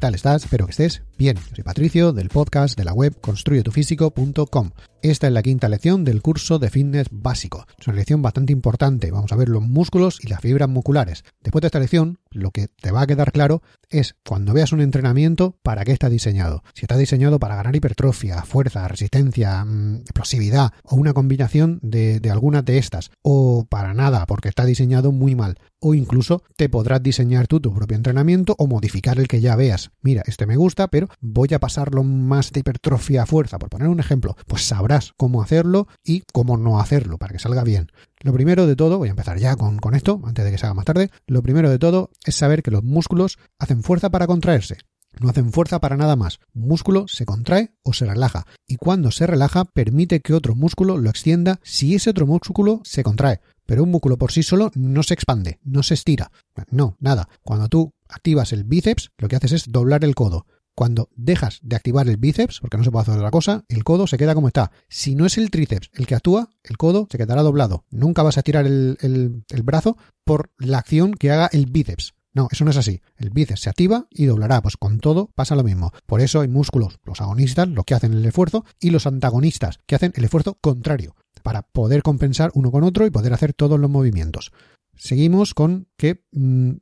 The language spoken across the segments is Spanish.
Tal estás? Espero que estés bien. Soy Patricio del podcast de la web construyetufísico.com. Esta es la quinta lección del curso de fitness básico. Es una lección bastante importante. Vamos a ver los músculos y las fibras musculares. Después de esta lección, lo que te va a quedar claro es cuando veas un entrenamiento para qué está diseñado. Si está diseñado para ganar hipertrofia, fuerza, resistencia, mmm, explosividad o una combinación de, de algunas de estas. O para nada, porque está diseñado muy mal. O incluso te podrás diseñar tú tu propio entrenamiento o modificar el que ya veas. Mira, este me gusta, pero voy a pasarlo más de hipertrofia a fuerza. Por poner un ejemplo, pues sabrás cómo hacerlo y cómo no hacerlo para que salga bien. Lo primero de todo, voy a empezar ya con, esto, antes de que se haga más tarde, lo primero de todo es saber que los músculos hacen fuerza para contraerse. No hacen fuerza para nada más. Un músculo se contrae o se relaja. Y cuando se relaja, permite que otro músculo lo extienda si ese otro músculo se contrae. Pero un músculo por sí solo no se expande, no se estira. No, nada. Cuando tú activas el bíceps, lo que haces es doblar el codo. Cuando dejas de activar el bíceps, porque no se puede hacer otra cosa, el codo se queda como está. Si no es el tríceps el que actúa, el codo se quedará doblado. Nunca vas a tirar el, el, brazo por la acción que haga el bíceps. No, eso no es así. El bíceps se activa y doblará. Pues con todo pasa lo mismo. Por eso hay músculos, los agonistas, los que hacen el esfuerzo, y los antagonistas, que hacen el esfuerzo contrario, para poder compensar uno con otro y poder hacer todos los movimientos. Seguimos con que mmm,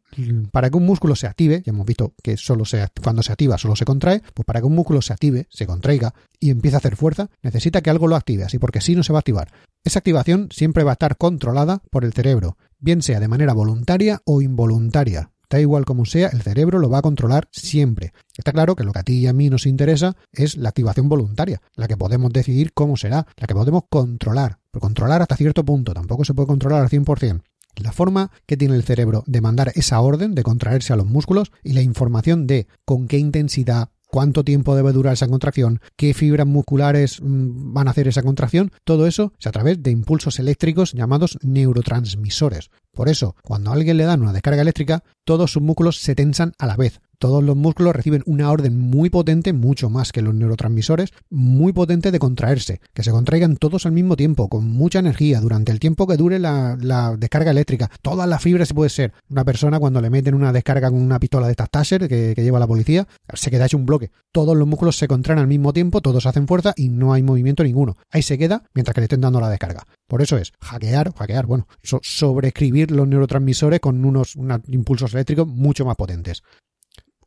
para que un músculo se active, ya hemos visto que solo se, cuando se activa solo se contrae, pues para que un músculo se active, se contraiga y empiece a hacer fuerza, necesita que algo lo active, así porque si no se va a activar. Esa activación siempre va a estar controlada por el cerebro, bien sea de manera voluntaria o involuntaria. Da igual como sea, el cerebro lo va a controlar siempre. Está claro que lo que a ti y a mí nos interesa es la activación voluntaria, la que podemos decidir cómo será, la que podemos controlar. Controlar hasta cierto punto, tampoco se puede controlar al 100%. La forma que tiene el cerebro de mandar esa orden de contraerse a los músculos y la información de con qué intensidad, cuánto tiempo debe durar esa contracción, qué fibras musculares van a hacer esa contracción, todo eso es a través de impulsos eléctricos llamados neurotransmisores. Por eso, cuando a alguien le dan una descarga eléctrica, todos sus músculos se tensan a la vez. Todos los músculos reciben una orden muy potente, mucho más que los neurotransmisores, muy potente de contraerse, que se contraigan todos al mismo tiempo, con mucha energía, durante el tiempo que dure la, descarga eléctrica. Todas las fibras se puede ser. Una persona cuando le meten una descarga con una pistola de estas Taser que, que lleva la policía, se queda hecho un bloque. Todos los músculos se contraen al mismo tiempo, todos hacen fuerza y no hay movimiento ninguno. Ahí se queda mientras que le estén dando la descarga. Por eso es hackear, hackear, bueno, so, sobreescribir los neurotransmisores con unos, impulsos eléctricos mucho más potentes.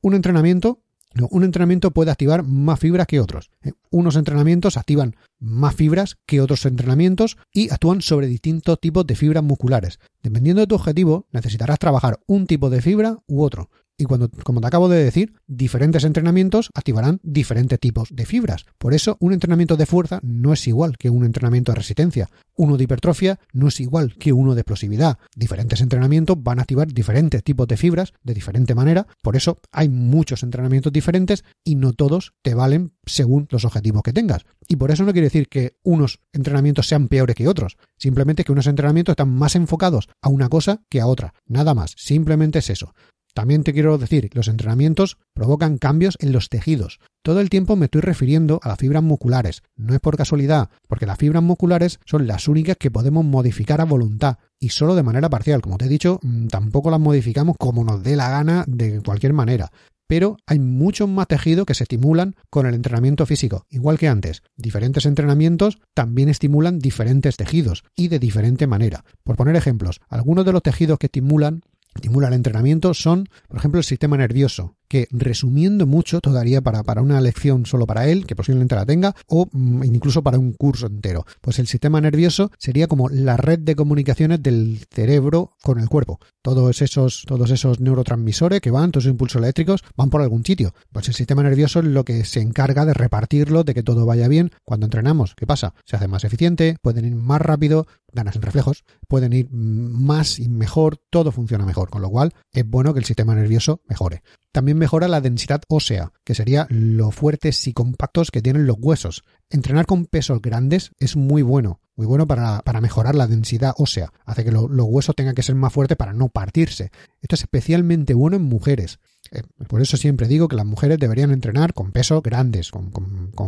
Un entrenamiento, un entrenamiento puede activar más fibras que otros. Unos entrenamientos activan más fibras que otros entrenamientos y actúan sobre distintos tipos de fibras musculares. Dependiendo de tu objetivo, necesitarás trabajar un tipo de fibra u otro. Y cuando, como te acabo de decir, diferentes entrenamientos activarán diferentes tipos de fibras. Por eso, un entrenamiento de fuerza no es igual que un entrenamiento de resistencia. Uno de hipertrofia no es igual que uno de explosividad. Diferentes entrenamientos van a activar diferentes tipos de fibras de diferente manera. Por eso, hay muchos entrenamientos diferentes y no todos te valen según los objetivos que tengas. Y por eso no quiere decir que unos entrenamientos sean peores que otros. Simplemente que unos entrenamientos están más enfocados a una cosa que a otra. Nada más. Simplemente es eso. También te quiero decir los entrenamientos provocan cambios en los tejidos. Todo el tiempo me estoy refiriendo a las fibras musculares. No es por casualidad, porque las fibras musculares son las únicas que podemos modificar a voluntad y solo de manera parcial. Como te he dicho, tampoco las modificamos como nos dé la gana de cualquier manera. Pero hay muchos más tejidos que se estimulan con el entrenamiento físico, igual que antes. Diferentes entrenamientos también estimulan diferentes tejidos y de diferente manera. Por poner ejemplos, algunos de los tejidos que estimulan estimula el entrenamiento son, por ejemplo, el sistema nervioso, que resumiendo mucho, todo daría para, para una lección solo para él, que posiblemente la tenga, o mm, incluso para un curso entero. Pues el sistema nervioso sería como la red de comunicaciones del cerebro con el cuerpo. Todos esos, todos esos neurotransmisores que van, todos esos impulsos eléctricos, van por algún sitio. Pues el sistema nervioso es lo que se encarga de repartirlo, de que todo vaya bien. Cuando entrenamos, ¿qué pasa? Se hace más eficiente, pueden ir más rápido, ganas en reflejos, pueden ir más y mejor, todo funciona mejor, con lo cual es bueno que el sistema nervioso mejore. También mejora la densidad ósea, que sería lo fuertes y compactos que tienen los huesos. Entrenar con pesos grandes es muy bueno, muy bueno para, mejorar la densidad ósea. Hace que los huesos tengan que ser más fuertes para no partirse. Esto es especialmente bueno en mujeres. Eh, por eso siempre digo que las mujeres deberían entrenar con pesos grandes, con,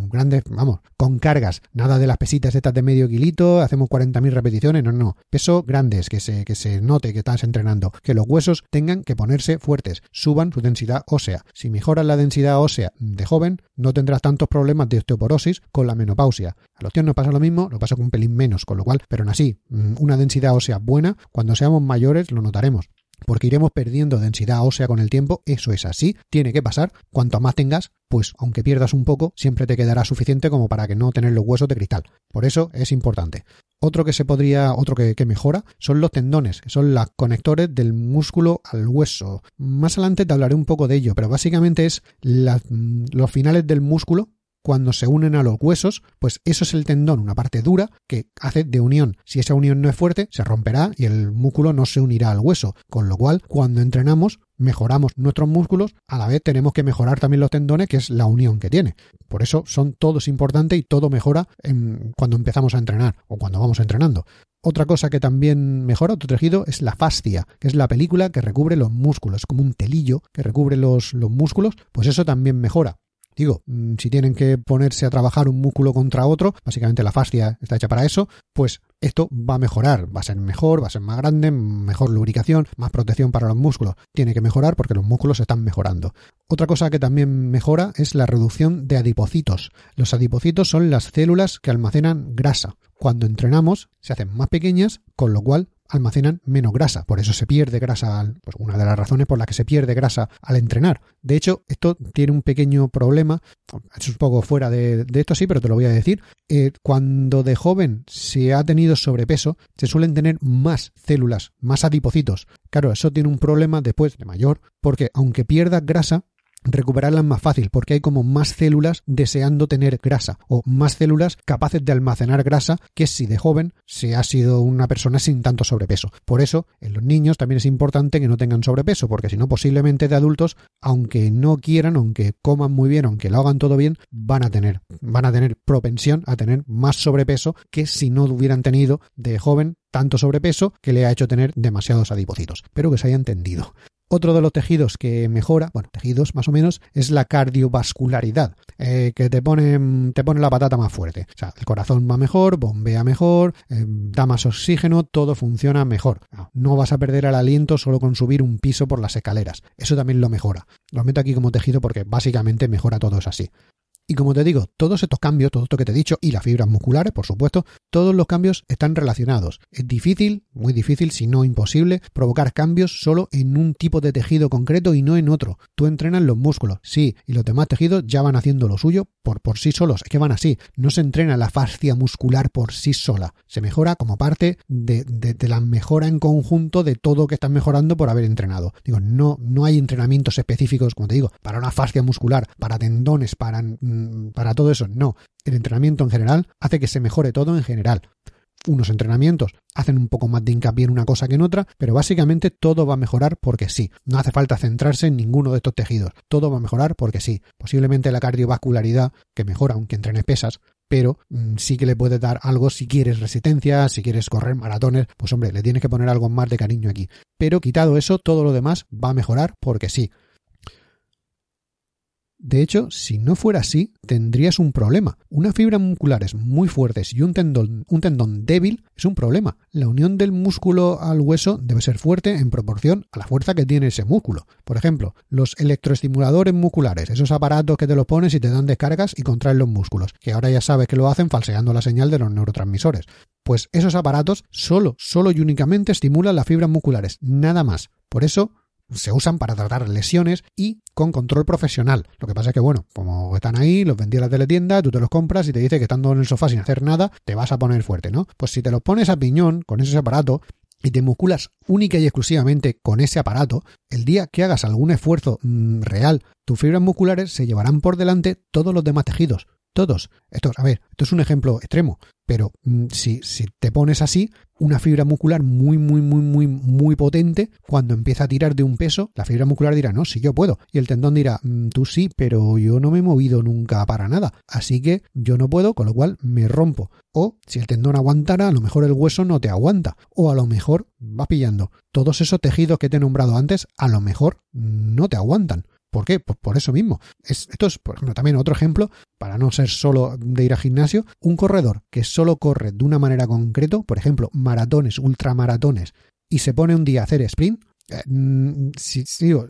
grandes, vamos, con cargas. Nada de las pesitas estas de medio kilito, hacemos 40.000 repeticiones, no, no. Pesos grandes, que se, que se note que estás entrenando. Que los huesos tengan que ponerse fuertes, suban su densidad ósea. Si mejoras la densidad ósea de joven, no tendrás tantos problemas de osteoporosis con la menopausia. A los tíos nos pasa lo mismo, lo pasa con un pelín menos, con lo cual, pero aún así, mm, una densidad ósea buena, cuando seamos mayores lo notaremos porque iremos perdiendo densidad ósea con el tiempo, eso es así, tiene que pasar, cuanto más tengas, pues aunque pierdas un poco, siempre te quedará suficiente como para que no tener los huesos de cristal. Por eso es importante. Otro que se podría, otro que, mejora, son los tendones, que son los conectores del músculo al hueso. Más adelante te hablaré un poco de ello, pero básicamente es mm, los finales del músculo cuando se unen a los huesos, pues eso es el tendón, una parte dura que hace de unión. Si esa unión no es fuerte, se romperá y el músculo no se unirá al hueso. Con lo cual, cuando entrenamos, mejoramos nuestros músculos, a la vez tenemos que mejorar también los tendones, que es la unión que tiene. Por eso son todos importantes y todo mejora cuando empezamos a entrenar o cuando vamos entrenando. Otra cosa que también mejora otro tejido es la fascia, que es la película que recubre los músculos, como un telillo que recubre los, los músculos, pues eso también mejora. Digo, mm, si tienen que ponerse a trabajar un músculo contra otro, básicamente la fascia está hecha para eso, pues esto va a mejorar, va a ser mejor, va a ser más grande, mejor lubricación, más protección para los músculos. Tiene que mejorar porque los músculos están mejorando. Otra cosa que también mejora es la reducción de adipocitos. Los adipocitos son las células que almacenan grasa. Cuando entrenamos se hacen más pequeñas, con lo cual almacenan menos grasa. Por eso se pierde grasa, pues una de las razones por las que se pierde grasa al entrenar. De hecho, esto tiene un pequeño problema, es un poco fuera de, esto sí, pero te lo voy a decir. Eh, cuando de joven se ha tenido sobrepeso, se suelen tener más células, más adipocitos. Claro, eso tiene un problema después de mayor, porque aunque pierdas grasa, recuperarla más fácil porque hay como más células deseando tener grasa o más células capaces de almacenar grasa que si de joven se ha sido una persona sin tanto sobrepeso. Por eso, en los niños también es importante que no tengan sobrepeso, porque si no, posiblemente de adultos, aunque no quieran, aunque coman muy bien, aunque lo hagan todo bien, van a tener, van a tener propensión a tener más sobrepeso que si no hubieran tenido de joven tanto sobrepeso que le ha hecho tener demasiados adipocitos. Espero que se haya entendido. Otro de los tejidos que mejora, bueno, tejidos más o menos, es la cardiovascularidad, eh, que te pone, te pone la patata más fuerte. O sea, el corazón va mejor, bombea mejor, eh, da más oxígeno, todo funciona mejor. No, vas a perder el aliento solo con subir un piso por las escaleras. Eso también lo mejora. Lo meto aquí como tejido porque básicamente mejora todo es así. Y como te digo, todos estos cambios, todo esto que te he dicho, y las fibras musculares, por supuesto, todos los cambios están relacionados. Es difícil, muy difícil, si no imposible, provocar cambios solo en un tipo de tejido concreto y no en otro. Tú entrenas los músculos, sí, y los demás tejidos ya van haciendo lo suyo por, por sí solos, es que van así. No se entrena la fascia muscular por sí sola, se mejora como parte de, la mejora en conjunto de todo que estás mejorando por haber entrenado. Digo, no, no hay entrenamientos específicos, como te digo, para una fascia muscular, para tendones, para para todo eso. No, el entrenamiento en general hace que se mejore todo en general. Unos entrenamientos hacen un poco más de hincapié en una cosa que en otra, pero básicamente todo va a mejorar porque sí. No hace falta centrarse en ninguno de estos tejidos. Todo va a mejorar porque sí. Posiblemente la cardiovascularidad, que mejora aunque entrenes pesas, pero mm, sí que le puede dar algo si quieres resistencia, si quieres correr maratones, pues hombre, le tienes que poner algo más de cariño aquí. Pero quitado eso, todo lo demás va a mejorar porque sí. De hecho, si no fuera así, tendrías un problema. Unas fibras musculares muy fuertes y un tendón, un tendón débil es un problema. La unión del músculo al hueso debe ser fuerte en proporción a la fuerza que tiene ese músculo. Por ejemplo, los electroestimuladores musculares, esos aparatos que te los pones y te dan descargas y contraen los músculos, que ahora ya sabes que lo hacen falseando la señal de los neurotransmisores. Pues esos aparatos solo, solo y únicamente estimulan las fibras musculares, nada más. Por eso se usan para tratar lesiones y con control profesional. Lo que pasa es que, bueno, como están ahí, los vendí a la teletienda, tú te los compras y te dice que estando en el sofá sin hacer nada, te vas a poner fuerte, ¿no? Pues si te los pones a piñón con ese aparato, y te musculas única y exclusivamente con ese aparato, el día que hagas algún esfuerzo mm, real, tus fibras musculares se llevarán por delante todos los demás tejidos. Todos. Esto, a ver, esto es un ejemplo extremo, pero mm, si, si te pones así, una fibra muscular muy, muy, muy, muy, muy potente, cuando empieza a tirar de un peso, la fibra muscular dirá, no, sí, yo puedo. Y el tendón dirá, mm, tú sí, pero yo no me he movido nunca para nada. Así que yo no puedo, con lo cual me rompo. O si el tendón aguantara, a lo mejor el hueso no te aguanta. O a lo mejor vas pillando. Todos esos tejidos que te he nombrado antes, a lo mejor no te aguantan. ¿Por qué? Pues por eso mismo. esto es, por ejemplo, también otro ejemplo, para no ser solo de ir al gimnasio, un corredor que solo corre de una manera concreta, por ejemplo, maratones, ultramaratones, y se pone un día a hacer sprint, eh, mm,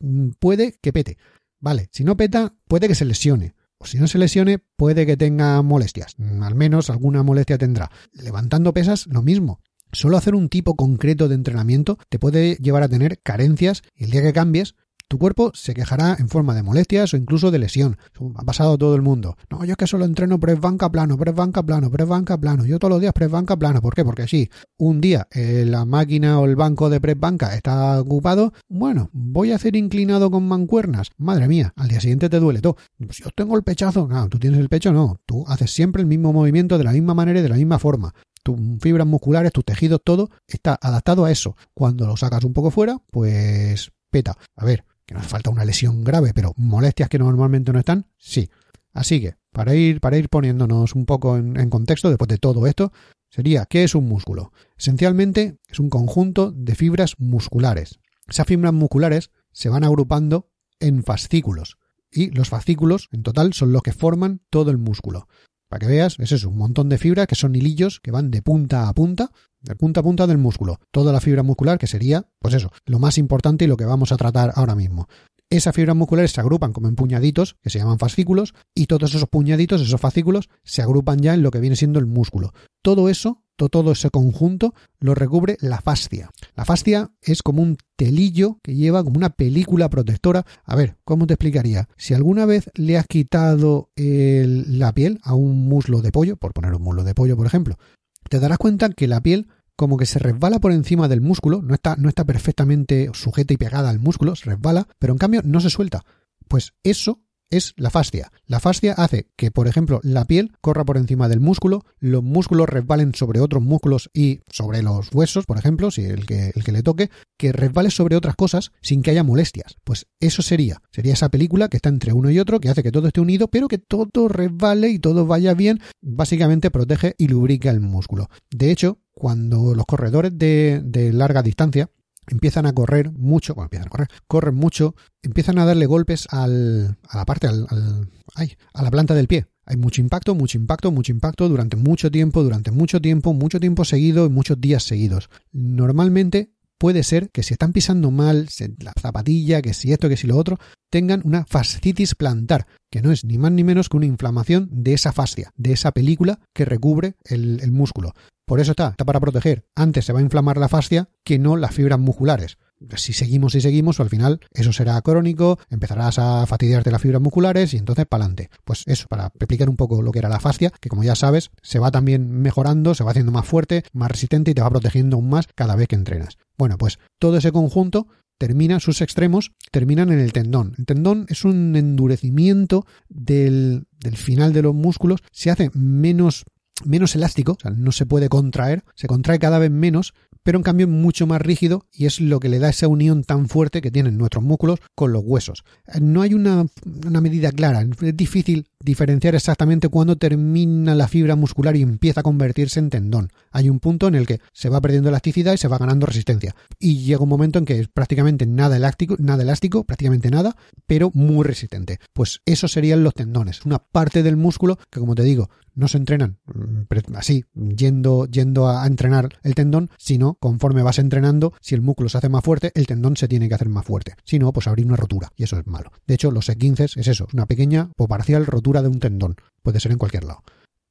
mm, puede que pete. Vale, si no peta, puede que se lesione. O si no se lesione, puede que tenga molestias. Mm, al menos alguna molestia tendrá. Levantando pesas, lo mismo. Solo hacer un tipo concreto de entrenamiento te puede llevar a tener carencias y el día que cambies, tu cuerpo se quejará en forma de molestias o incluso de lesión. Ha pasado todo el mundo. No, yo es que solo entreno press banca plano, press banca plano, press banca plano. Yo todos los días press banca plano. ¿Por qué? Porque si un día eh, la máquina o el banco de press banca está ocupado, bueno, voy a hacer inclinado con mancuernas. Madre mía, al día siguiente te duele todo. Pues yo tengo el pechazo. No, tú tienes el pecho, no. Tú haces siempre el mismo movimiento de la misma manera y de la misma forma tus fibras musculares, tus tejidos, todo está adaptado a eso. Cuando lo sacas un poco fuera, pues peta. A ver, que no hace falta una lesión grave, pero molestias que normalmente no están, sí. Así que, para ir, para ir poniéndonos un poco en, en contexto después de todo esto, sería, ¿qué es un músculo? Esencialmente es un conjunto de fibras musculares. Esas fibras musculares se van agrupando en fascículos, y los fascículos en total son los que forman todo el músculo. Para que veas, es eso, un montón de fibras que son hilillos que van de punta a punta, de punta a punta del músculo. Toda la fibra muscular que sería, pues eso, lo más importante y lo que vamos a tratar ahora mismo. Esas fibras musculares se agrupan como en puñaditos, que se llaman fascículos, y todos esos puñaditos, esos fascículos, se agrupan ya en lo que viene siendo el músculo. Todo eso todo ese conjunto lo recubre la fascia. La fascia es como un telillo que lleva como una película protectora. A ver, ¿cómo te explicaría? Si alguna vez le has quitado la piel a un muslo de pollo, por poner un muslo de pollo, por ejemplo, te darás cuenta que la piel como que se resbala por encima del músculo, no está, no está perfectamente sujeta y pegada al músculo, se resbala, pero en cambio no se suelta. Pues eso es la fascia. La fascia hace que, por ejemplo, la piel corra por encima del músculo, los músculos resbalen sobre otros músculos y sobre los huesos, por ejemplo, si el que, el que le toque, que resbale sobre otras cosas sin que haya molestias. Pues eso sería, sería esa película que está entre uno y otro, que hace que todo esté unido, pero que todo resbale y todo vaya bien, básicamente protege y lubrica el músculo. De hecho, cuando los corredores de, de larga distancia, empiezan a correr mucho, bueno, empiezan a correr, corren mucho, empiezan a darle golpes al, a la parte, al, al ay, a la planta del pie. Hay mucho impacto, mucho impacto, mucho impacto durante mucho tiempo, durante mucho tiempo, mucho tiempo seguido y muchos días seguidos. Normalmente puede ser que si están pisando mal la zapatilla, que si esto, que si lo otro, tengan una fascitis plantar, que no es ni más ni menos que una inflamación de esa fascia, de esa película que recubre el, el músculo. Por eso está, está para proteger. Antes se va a inflamar la fascia que no las fibras musculares si seguimos y seguimos, al final eso será crónico, empezarás a fastidiarte las fibras musculares y entonces para adelante. Pues eso, para explicar un poco lo que era la fascia, que como ya sabes, se va también mejorando, se va haciendo más fuerte, más resistente y te va protegiendo aún más cada vez que entrenas. Bueno, pues todo ese conjunto termina, sus extremos terminan en el tendón. El tendón es un endurecimiento del, del final de los músculos, se hace menos menos elástico, o sea, no se puede contraer, se contrae cada vez menos, pero en cambio mucho más rígido y es lo que le da esa unión tan fuerte que tienen nuestros músculos con los huesos. No hay una, medida clara, es difícil diferenciar exactamente cuándo termina la fibra muscular y empieza a convertirse en tendón. Hay un punto en el que se va perdiendo elasticidad y se va ganando resistencia. Y llega un momento en que es prácticamente nada elástico, nada elástico, prácticamente nada, pero muy resistente. Pues eso serían los tendones, una parte del músculo que como te digo, no se entrenan mm, así, yendo, yendo a entrenar el tendón, sino conforme vas entrenando, si el músculo se hace más fuerte, el tendón se tiene que hacer más fuerte. Si no, pues abrir una rotura, y eso es malo. De hecho, los E15 es eso, una pequeña o parcial rotura de un tendón. Puede ser en cualquier lado.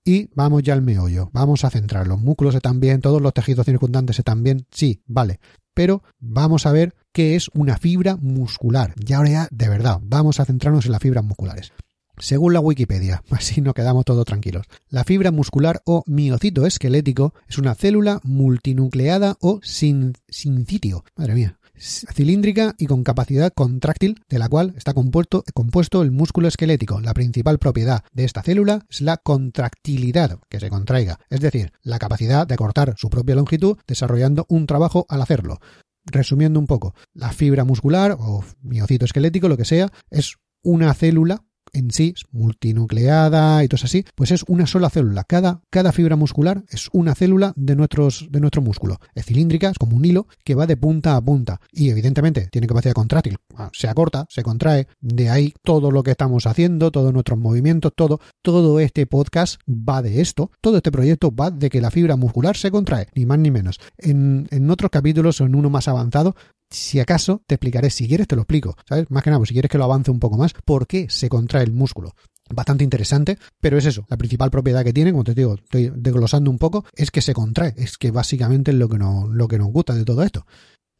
Y vamos ya al meollo, vamos a centrar. Los músculos están bien, todos los tejidos circundantes están bien, sí, vale. Pero vamos a ver qué es una fibra muscular. Y ahora ya, de verdad, vamos a centrarnos en las fibras musculares. Según la Wikipedia, así nos quedamos todos tranquilos. La fibra muscular o miocito esquelético es una célula multinucleada o sin, sincitio. Madre mía cilíndrica y con capacidad contráctil, de la cual está compuesto, compuesto el músculo esquelético. La principal propiedad de esta célula es la contractilidad, que se contraiga, es decir, la capacidad de cortar su propia longitud desarrollando un trabajo al hacerlo. Resumiendo un poco, la fibra muscular o miocito esquelético, lo que sea, es una célula en sí, multinucleada y todo así, pues es una sola célula. Cada, cada fibra muscular es una célula de, nuestros, de nuestro músculo. Es cilíndrica, es como un hilo que va de punta a punta. Y evidentemente tiene capacidad contráctil. Ah, se acorta, se contrae. De ahí todo lo que estamos haciendo, todos nuestros movimientos, todo, todo este podcast va de esto. Todo este proyecto va de que la fibra muscular se contrae, ni más ni menos. En, en otros capítulos o en uno más avanzado si acaso, te explicaré, si quieres te lo explico, ¿sabes? Más que nada, pues si quieres que lo avance un poco más, por qué se contrae el músculo. Bastante interesante, pero es eso, la principal propiedad que tiene, como te digo, estoy desglosando un poco, es que se contrae, es que básicamente es lo que, no, lo que nos gusta de todo esto.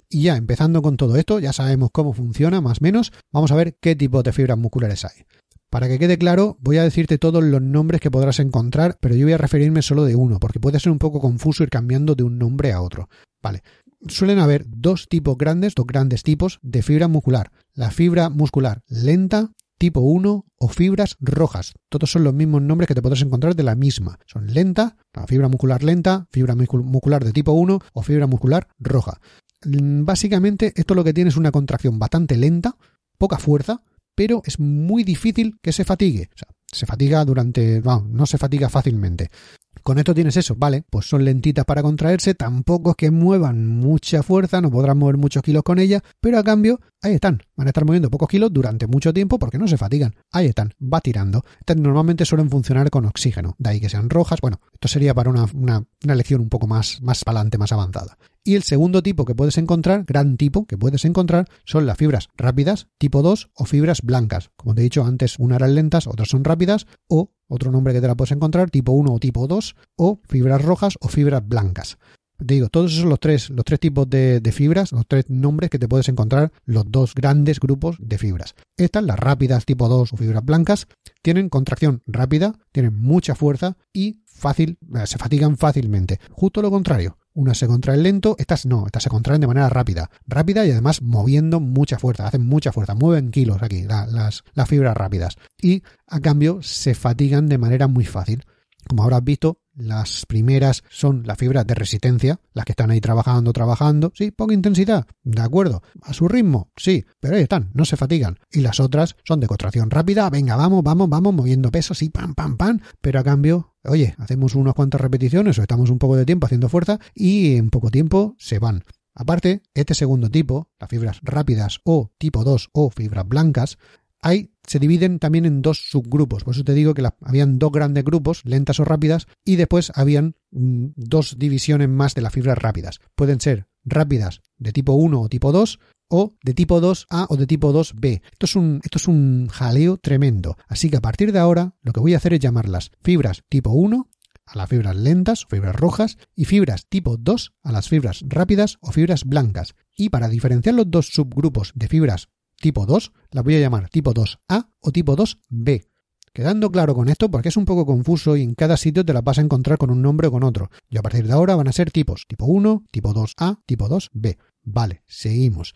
Y ya, empezando con todo esto, ya sabemos cómo funciona, más o menos, vamos a ver qué tipo de fibras musculares hay. Para que quede claro, voy a decirte todos los nombres que podrás encontrar, pero yo voy a referirme solo de uno, porque puede ser un poco confuso ir cambiando de un nombre a otro. Vale, suelen haber dos tipos grandes, dos grandes tipos de fibra muscular. La fibra muscular lenta, tipo 1 o fibras rojas. Todos son los mismos nombres que te podrás encontrar de la misma. Son lenta, la fibra muscular lenta, fibra muscular de tipo 1 o fibra muscular roja. Mm, básicamente esto lo que tiene es una contracción bastante lenta, poca fuerza, pero es muy difícil que se fatigue. O sea, se fatiga durante... No, no se fatiga fácilmente. Con esto tienes eso, vale, pues son lentitas para contraerse, tampoco es que muevan mucha fuerza, no podrán mover muchos kilos con ellas, pero a cambio, ahí están, van a estar moviendo pocos kilos durante mucho tiempo porque no se fatigan, ahí están, va tirando. Estas normalmente suelen funcionar con oxígeno, de ahí que sean rojas, bueno, esto sería para una, una, lección un poco más, más para adelante, más avanzada. Y el segundo tipo que puedes encontrar, gran tipo que puedes encontrar, son las fibras rápidas, tipo 2 o fibras blancas. Como te he dicho antes, unas eran lentas, otras son rápidas, o otro nombre que te la puedes encontrar, tipo 1 o tipo 2, o fibras rojas o fibras blancas. Te digo, todos esos son los tres, los tres tipos de, de, fibras, los tres nombres que te puedes encontrar, los dos grandes grupos de fibras. Estas, las rápidas tipo 2 o fibras blancas, tienen contracción rápida, tienen mucha fuerza y fácil, eh, se fatigan fácilmente. Justo lo contrario, unas se contraen lento, estas no, estas se contraen de manera rápida. Rápida y además moviendo mucha fuerza, hacen mucha fuerza, mueven kilos aquí, las, las fibras rápidas. Y a cambio se fatigan de manera muy fácil. Como habrás visto, las primeras son las fibras de resistencia, las que están ahí trabajando, trabajando, sí, poca intensidad, de acuerdo, a su ritmo, sí, pero ahí están, no se fatigan. Y las otras son de contracción rápida, venga, vamos, vamos, vamos, moviendo pesos y pam, pam, pam, pero a cambio, oye, hacemos unas cuantas repeticiones o estamos un poco de tiempo haciendo fuerza y en poco tiempo se van. Aparte, este segundo tipo, las fibras rápidas o tipo 2 o fibras blancas, se dividen también en dos subgrupos. Por eso te digo que habían dos grandes grupos, lentas o rápidas, y después habían mm, dos divisiones más de las fibras rápidas. Pueden ser rápidas de tipo 1 o tipo 2 o de tipo 2A o de tipo 2B. Esto es un, esto es un jaleo tremendo. Así que a partir de ahora lo que voy a hacer es llamarlas fibras tipo 1 a las fibras lentas o fibras rojas y fibras tipo 2 a las fibras rápidas o fibras blancas. Y para diferenciar los dos subgrupos de fibras tipo 2, la voy a llamar tipo 2A o tipo 2B. Quedando claro con esto, porque es un poco confuso y en cada sitio te la vas a encontrar con un nombre o con otro. Y a partir de ahora van a ser tipos tipo 1, tipo 2A, tipo 2B. Vale, seguimos.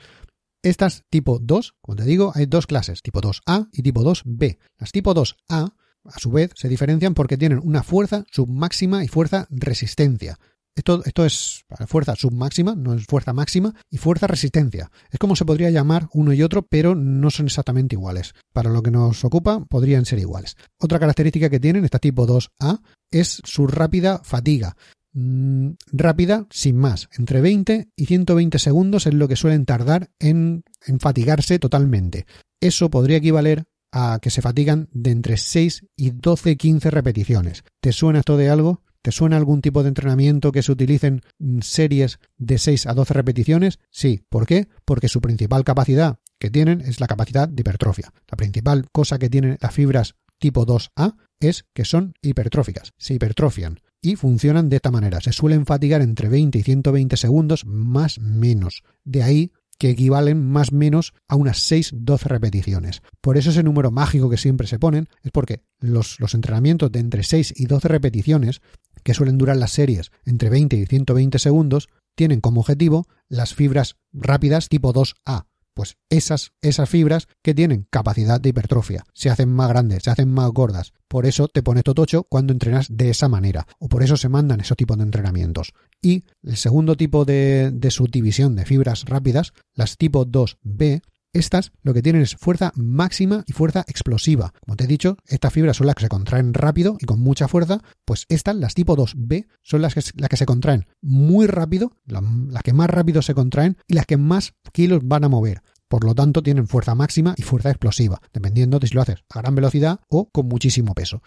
Estas tipo 2, como te digo, hay dos clases, tipo 2A y tipo 2B. Las tipo 2A, a su vez, se diferencian porque tienen una fuerza submáxima y fuerza resistencia. Esto, esto es fuerza submáxima, no es fuerza máxima, y fuerza resistencia. Es como se podría llamar uno y otro, pero no son exactamente iguales. Para lo que nos ocupa, podrían ser iguales. Otra característica que tienen, esta tipo 2A, es su rápida fatiga. Mm, rápida sin más. Entre 20 y 120 segundos es lo que suelen tardar en, en fatigarse totalmente. Eso podría equivaler a que se fatigan de entre 6 y 12-15 repeticiones. ¿Te suena esto de algo? ¿Te suena algún tipo de entrenamiento que se utilicen series de 6 a 12 repeticiones? Sí. ¿Por qué? Porque su principal capacidad que tienen es la capacidad de hipertrofia. La principal cosa que tienen las fibras tipo 2A es que son hipertróficas, se hipertrofian y funcionan de esta manera. Se suelen fatigar entre 20 y 120 segundos más menos. De ahí que equivalen más o menos a unas 6-12 repeticiones. Por eso ese número mágico que siempre se ponen es porque los, los entrenamientos de entre 6 y 12 repeticiones, que suelen durar las series entre 20 y 120 segundos, tienen como objetivo las fibras rápidas tipo 2A, pues esas, esas fibras que tienen capacidad de hipertrofia se hacen más grandes, se hacen más gordas. Por eso te pones totocho cuando entrenas de esa manera, o por eso se mandan esos tipos de entrenamientos. Y el segundo tipo de, de subdivisión de fibras rápidas, las tipo 2B, estas lo que tienen es fuerza máxima y fuerza explosiva. Como te he dicho, estas fibras son las que se contraen rápido y con mucha fuerza, pues estas, las tipo 2B, son las que, las que se contraen muy rápido, las que más rápido se contraen y las que más kilos van a mover. Por lo tanto, tienen fuerza máxima y fuerza explosiva, dependiendo de si lo haces a gran velocidad o con muchísimo peso.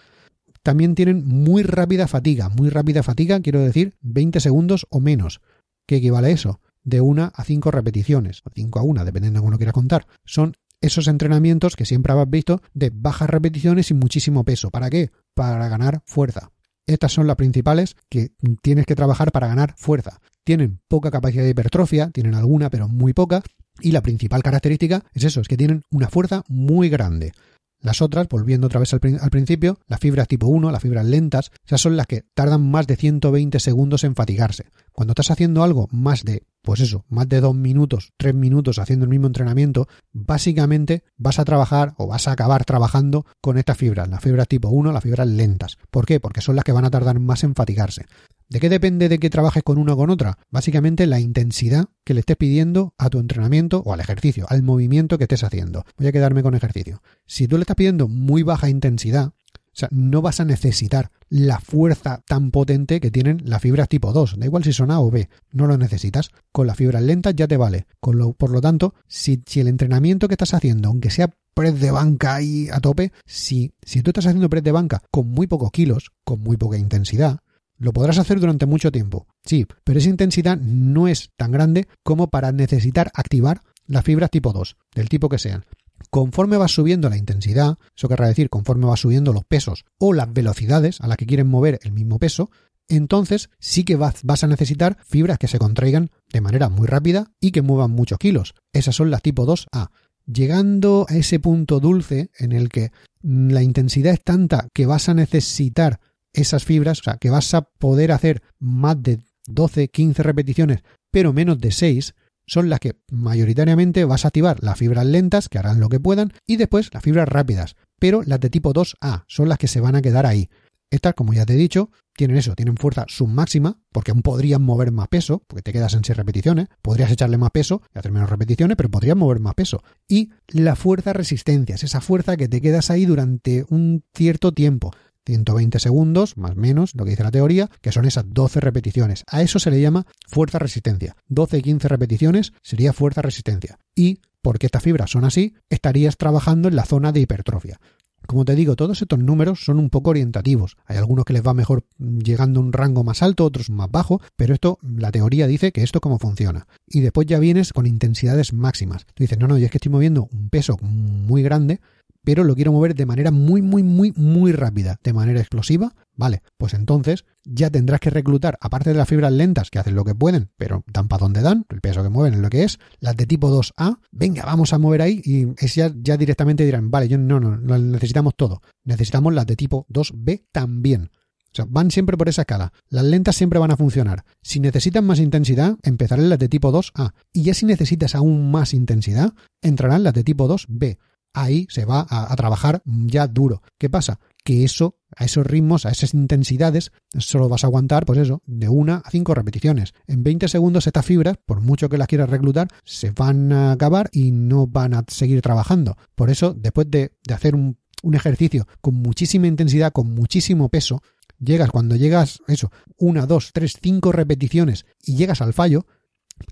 También tienen muy rápida fatiga. Muy rápida fatiga, quiero decir 20 segundos o menos. ¿Qué equivale a eso? De una a cinco repeticiones, o cinco a una, dependiendo de cómo lo quieras contar. Son esos entrenamientos que siempre habéis visto de bajas repeticiones y muchísimo peso. ¿Para qué? Para ganar fuerza. Estas son las principales que tienes que trabajar para ganar fuerza. Tienen poca capacidad de hipertrofia, tienen alguna, pero muy poca. Y la principal característica es eso, es que tienen una fuerza muy grande. Las otras, volviendo otra vez al, principio, las fibras tipo 1, las fibras lentas, esas son las que tardan más de 120 segundos en fatigarse. Cuando estás haciendo algo más de, pues eso, más de 2 minutos, 3 minutos haciendo el mismo entrenamiento, básicamente vas a trabajar o vas a acabar trabajando con estas fibras, las fibras tipo 1, las fibras lentas. ¿Por qué? Porque son las que van a tardar más en fatigarse. ¿De qué depende de que trabajes con una o con otra? Básicamente la intensidad que le estés pidiendo a tu entrenamiento o al ejercicio, al movimiento que estés haciendo. Voy a quedarme con ejercicio. Si tú le estás pidiendo muy baja intensidad, o sea, no vas a necesitar la fuerza tan potente que tienen las fibras tipo 2. Da igual si son A o B, no lo necesitas. Con las fibras lentas ya te vale. por lo tanto, si, el entrenamiento que estás haciendo, aunque sea press de banca ahí a tope, si, si tú estás haciendo press de banca con muy pocos kilos, con muy poca intensidad, lo podrás hacer durante mucho tiempo, sí, pero esa intensidad no es tan grande como para necesitar activar las fibras tipo 2, del tipo que sean. Conforme vas subiendo la intensidad, eso querrá decir conforme vas subiendo los pesos o las velocidades a las que quieren mover el mismo peso, entonces sí que vas, a necesitar fibras que se contraigan de manera muy rápida y que muevan muchos kilos. Esas son las tipo 2A. Llegando a ese punto dulce en el que la intensidad es tanta que vas a necesitar esas fibras, o sea, que vas a poder hacer más de 12, 15 repeticiones, pero menos de 6, son las que mayoritariamente vas a activar las fibras lentas, que harán lo que puedan, y después las fibras rápidas, pero las de tipo 2A son las que se van a quedar ahí. Estas, como ya te he dicho, tienen eso, tienen fuerza submáxima, porque aún podrían mover más peso, porque te quedas en 6 repeticiones, podrías echarle más peso y hacer menos repeticiones, pero podrías mover más peso. Y la fuerza resistencia, es esa fuerza que te quedas ahí durante un cierto tiempo. 120 segundos, más o menos, lo que dice la teoría, que son esas 12 repeticiones. A eso se le llama fuerza resistencia. 12 y 15 repeticiones sería fuerza resistencia. Y porque estas fibras son así, estarías trabajando en la zona de hipertrofia. Como te digo, todos estos números son un poco orientativos. Hay algunos que les va mejor llegando a un rango más alto, otros más bajo, pero esto, la teoría dice que esto cómo funciona. Y después ya vienes con intensidades máximas. Tú dices, no, no, yo es que estoy moviendo un peso muy grande, pero lo quiero mover de manera muy, muy, muy, muy rápida, de manera explosiva, vale, pues entonces ya tendrás que reclutar, aparte de las fibras lentas que hacen lo que pueden, pero dan para donde dan, el peso que mueven es lo que es, las de tipo 2A, venga, vamos a mover ahí y es ya, ya directamente dirán, vale, yo no, no, no, necesitamos todo, necesitamos las de tipo 2B también. O sea, van siempre por esa escala. Las lentas siempre van a funcionar. Si necesitan más intensidad, empezarán las de tipo 2A. Y ya si necesitas aún más intensidad, entrarán las de tipo 2B ahí se va a, trabajar ya duro. ¿Qué pasa? Que eso, a esos ritmos, a esas intensidades, solo vas a aguantar, pues eso, de una a cinco repeticiones. En 20 segundos estas fibras, por mucho que las quieras reclutar, se van a acabar y no van a seguir trabajando. Por eso, después de, hacer un, un ejercicio con muchísima intensidad, con muchísimo peso, llegas, cuando llegas, eso, una, dos, tres, cinco repeticiones y llegas al fallo,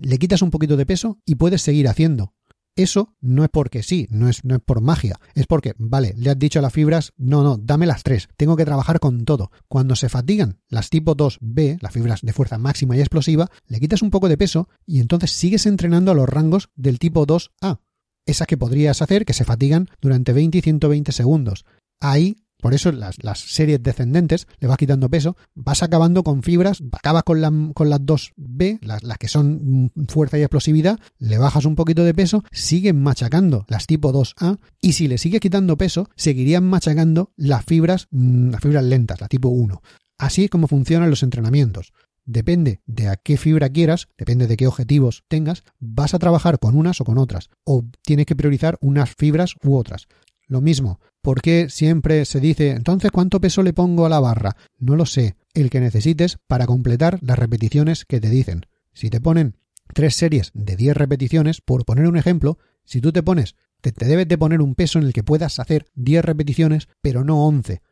le quitas un poquito de peso y puedes seguir haciendo. Eso no es porque sí, no es, no es por magia, es porque, vale, le has dicho a las fibras, no, no, dame las tres, tengo que trabajar con todo. Cuando se fatigan las tipo 2B, las fibras de fuerza máxima y explosiva, le quitas un poco de peso y entonces sigues entrenando a los rangos del tipo 2A. Esas que podrías hacer que se fatigan durante 20 y 120 segundos. Ahí Por eso las, las, series descendentes le vas quitando peso, vas acabando con fibras, acabas con, con las 2B, las, las, que son fuerza y explosividad, le bajas un poquito de peso, siguen machacando las tipo 2A y si le sigues quitando peso, seguirían machacando las fibras, mm, las fibras lentas, la tipo 1. Así es como funcionan los entrenamientos. Depende de a qué fibra quieras, depende de qué objetivos tengas, vas a trabajar con unas o con otras, o tienes que priorizar unas fibras u otras. Lo mismo, ¿por qué siempre se dice entonces cuánto peso le pongo a la barra? No lo sé, el que necesites para completar las repeticiones que te dicen. Si te ponen tres series de 10 repeticiones, por poner un ejemplo, si tú te pones, te, te debes de poner un peso en el que puedas hacer 10 repeticiones, pero no 11,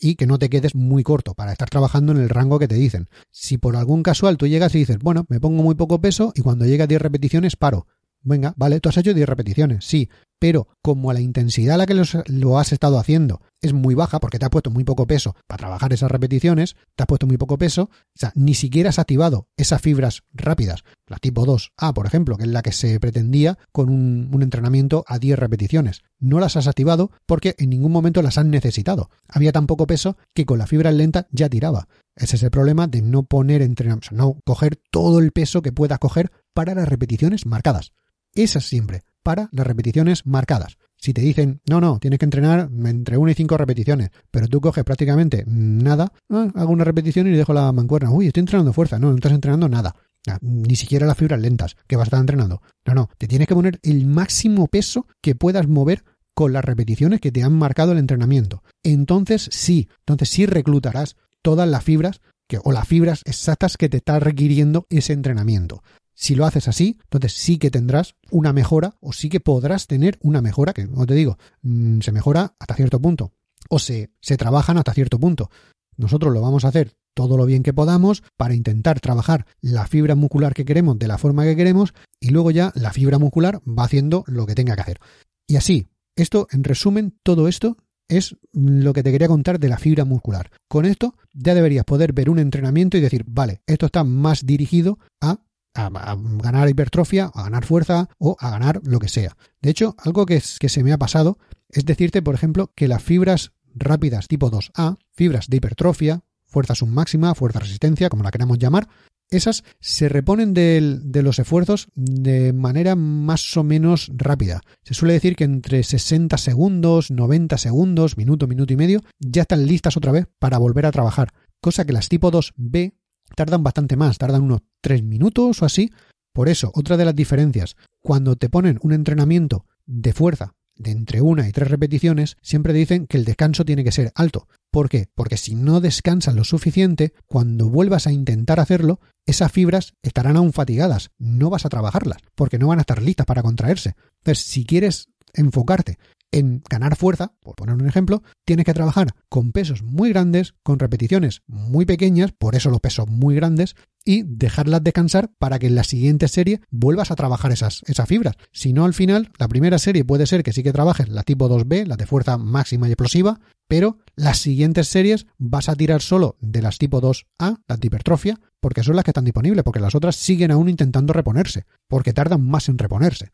y que no te quedes muy corto para estar trabajando en el rango que te dicen. Si por algún casual tú llegas y dices, bueno, me pongo muy poco peso y cuando llega a 10 repeticiones paro, Venga, vale, tú has hecho 10 repeticiones, sí, pero como la intensidad a la que lo has estado haciendo es muy baja, porque te has puesto muy poco peso para trabajar esas repeticiones, te has puesto muy poco peso, o sea, ni siquiera has activado esas fibras rápidas, la tipo 2A, por ejemplo, que es la que se pretendía con un, entrenamiento a 10 repeticiones. No las has activado porque en ningún momento las has necesitado. Había tan poco peso que con la fibra lenta ya tiraba. Ese es el problema de no poner entrenamiento, no coger todo el peso que puedas coger para las repeticiones marcadas. Esas siempre, para las repeticiones marcadas. Si te dicen, no, no, tienes que entrenar entre 1 y 5 repeticiones, pero tú coges prácticamente nada, ah, hago una repetición y dejo la mancuerna. Uy, estoy entrenando fuerza. No, no estás entrenando nada. Ah, ni siquiera las fibras lentas que vas a estar entrenando. No, no, te tienes que poner el máximo peso que puedas mover con las repeticiones que te han marcado el entrenamiento. Entonces sí, entonces sí reclutarás todas las fibras o las fibras exactas que te está requiriendo ese entrenamiento. Si lo haces así, entonces sí que tendrás una mejora o sí que podrás tener una mejora que, como te digo, mm, se mejora hasta cierto punto o se, se trabajan hasta cierto punto. Nosotros lo vamos a hacer todo lo bien que podamos para intentar trabajar la fibra muscular que queremos de la forma que queremos y luego ya la fibra muscular va haciendo lo que tenga que hacer. Y así, esto, en resumen, todo esto es lo que te quería contar de la fibra muscular. Con esto ya deberías poder ver un entrenamiento y decir, vale, esto está más dirigido a a, ganar hipertrofia, a ganar fuerza o a ganar lo que sea. De hecho, algo que, que se me ha pasado es decirte, por ejemplo, que las fibras rápidas tipo 2A, fibras de hipertrofia, fuerza submáxima, fuerza resistencia, como la queramos llamar, esas se reponen de, de, los esfuerzos de manera más o menos rápida. Se suele decir que entre 60 segundos, 90 segundos, minuto, minuto y medio, ya están listas otra vez para volver a trabajar. Cosa que las tipo 2B tardan bastante más, tardan unos 3 minutos o así. Por eso, otra de las diferencias, cuando te ponen un entrenamiento de fuerza de entre una y tres repeticiones, siempre dicen que el descanso tiene que ser alto. ¿Por qué? Porque si no descansas lo suficiente, cuando vuelvas a intentar hacerlo, esas fibras estarán aún fatigadas, no vas a trabajarlas, porque no van a estar listas para contraerse. Entonces, si quieres enfocarte en ganar fuerza, por poner un ejemplo, tienes que trabajar con pesos muy grandes, con repeticiones muy pequeñas, por eso los pesos muy grandes, y dejarlas descansar para que en la siguiente serie vuelvas a trabajar esas, esas fibras. Si no, al final, la primera serie puede ser que sí que trabajes la tipo 2B, la de fuerza máxima y explosiva, pero las siguientes series vas a tirar solo de las tipo 2A, las de hipertrofia, porque son las que están disponibles, porque las otras siguen aún intentando reponerse, porque tardan más en reponerse.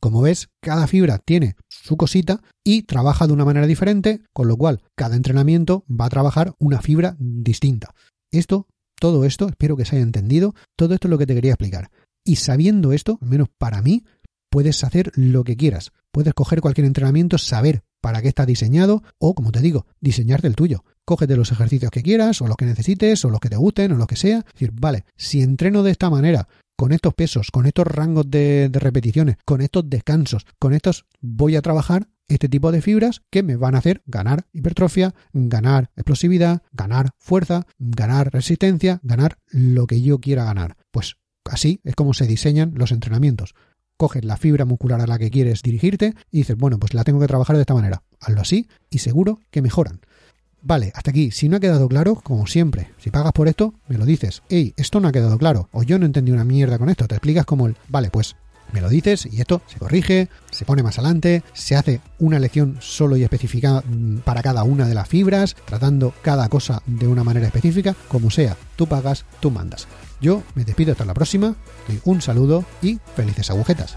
Como ves, cada fibra tiene su cosita y trabaja de una manera diferente, con lo cual cada entrenamiento va a trabajar una fibra distinta. Esto, todo esto, espero que se haya entendido, todo esto es lo que te quería explicar. Y sabiendo esto, al menos para mí, puedes hacer lo que quieras. Puedes coger cualquier entrenamiento, saber para qué está diseñado o, como te digo, diseñarte el tuyo. Cógete los ejercicios que quieras o los que necesites o los que te gusten o lo que sea. Es decir, vale, si entreno de esta manera con estos pesos, con estos rangos de, repeticiones, con estos descansos, con estos voy a trabajar este tipo de fibras que me van a hacer ganar hipertrofia, ganar explosividad, ganar fuerza, ganar resistencia, ganar lo que yo quiera ganar. Pues así es como se diseñan los entrenamientos. Coges la fibra muscular a la que quieres dirigirte y dices, bueno, pues la tengo que trabajar de esta manera. Hazlo así y seguro que mejoran. Vale, hasta aquí. Si no ha quedado claro, como siempre, si pagas por esto, me lo dices. Hey, esto no ha quedado claro. O yo no entendí una mierda con esto. Te explicas como el. Vale, pues me lo dices y esto se corrige, se pone más adelante, se hace una lección solo y específica mm, para cada una de las fibras, tratando cada cosa de una manera específica, como sea, tú pagas, tú mandas. Yo me despido hasta la próxima, un saludo y felices agujetas.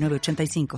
906985.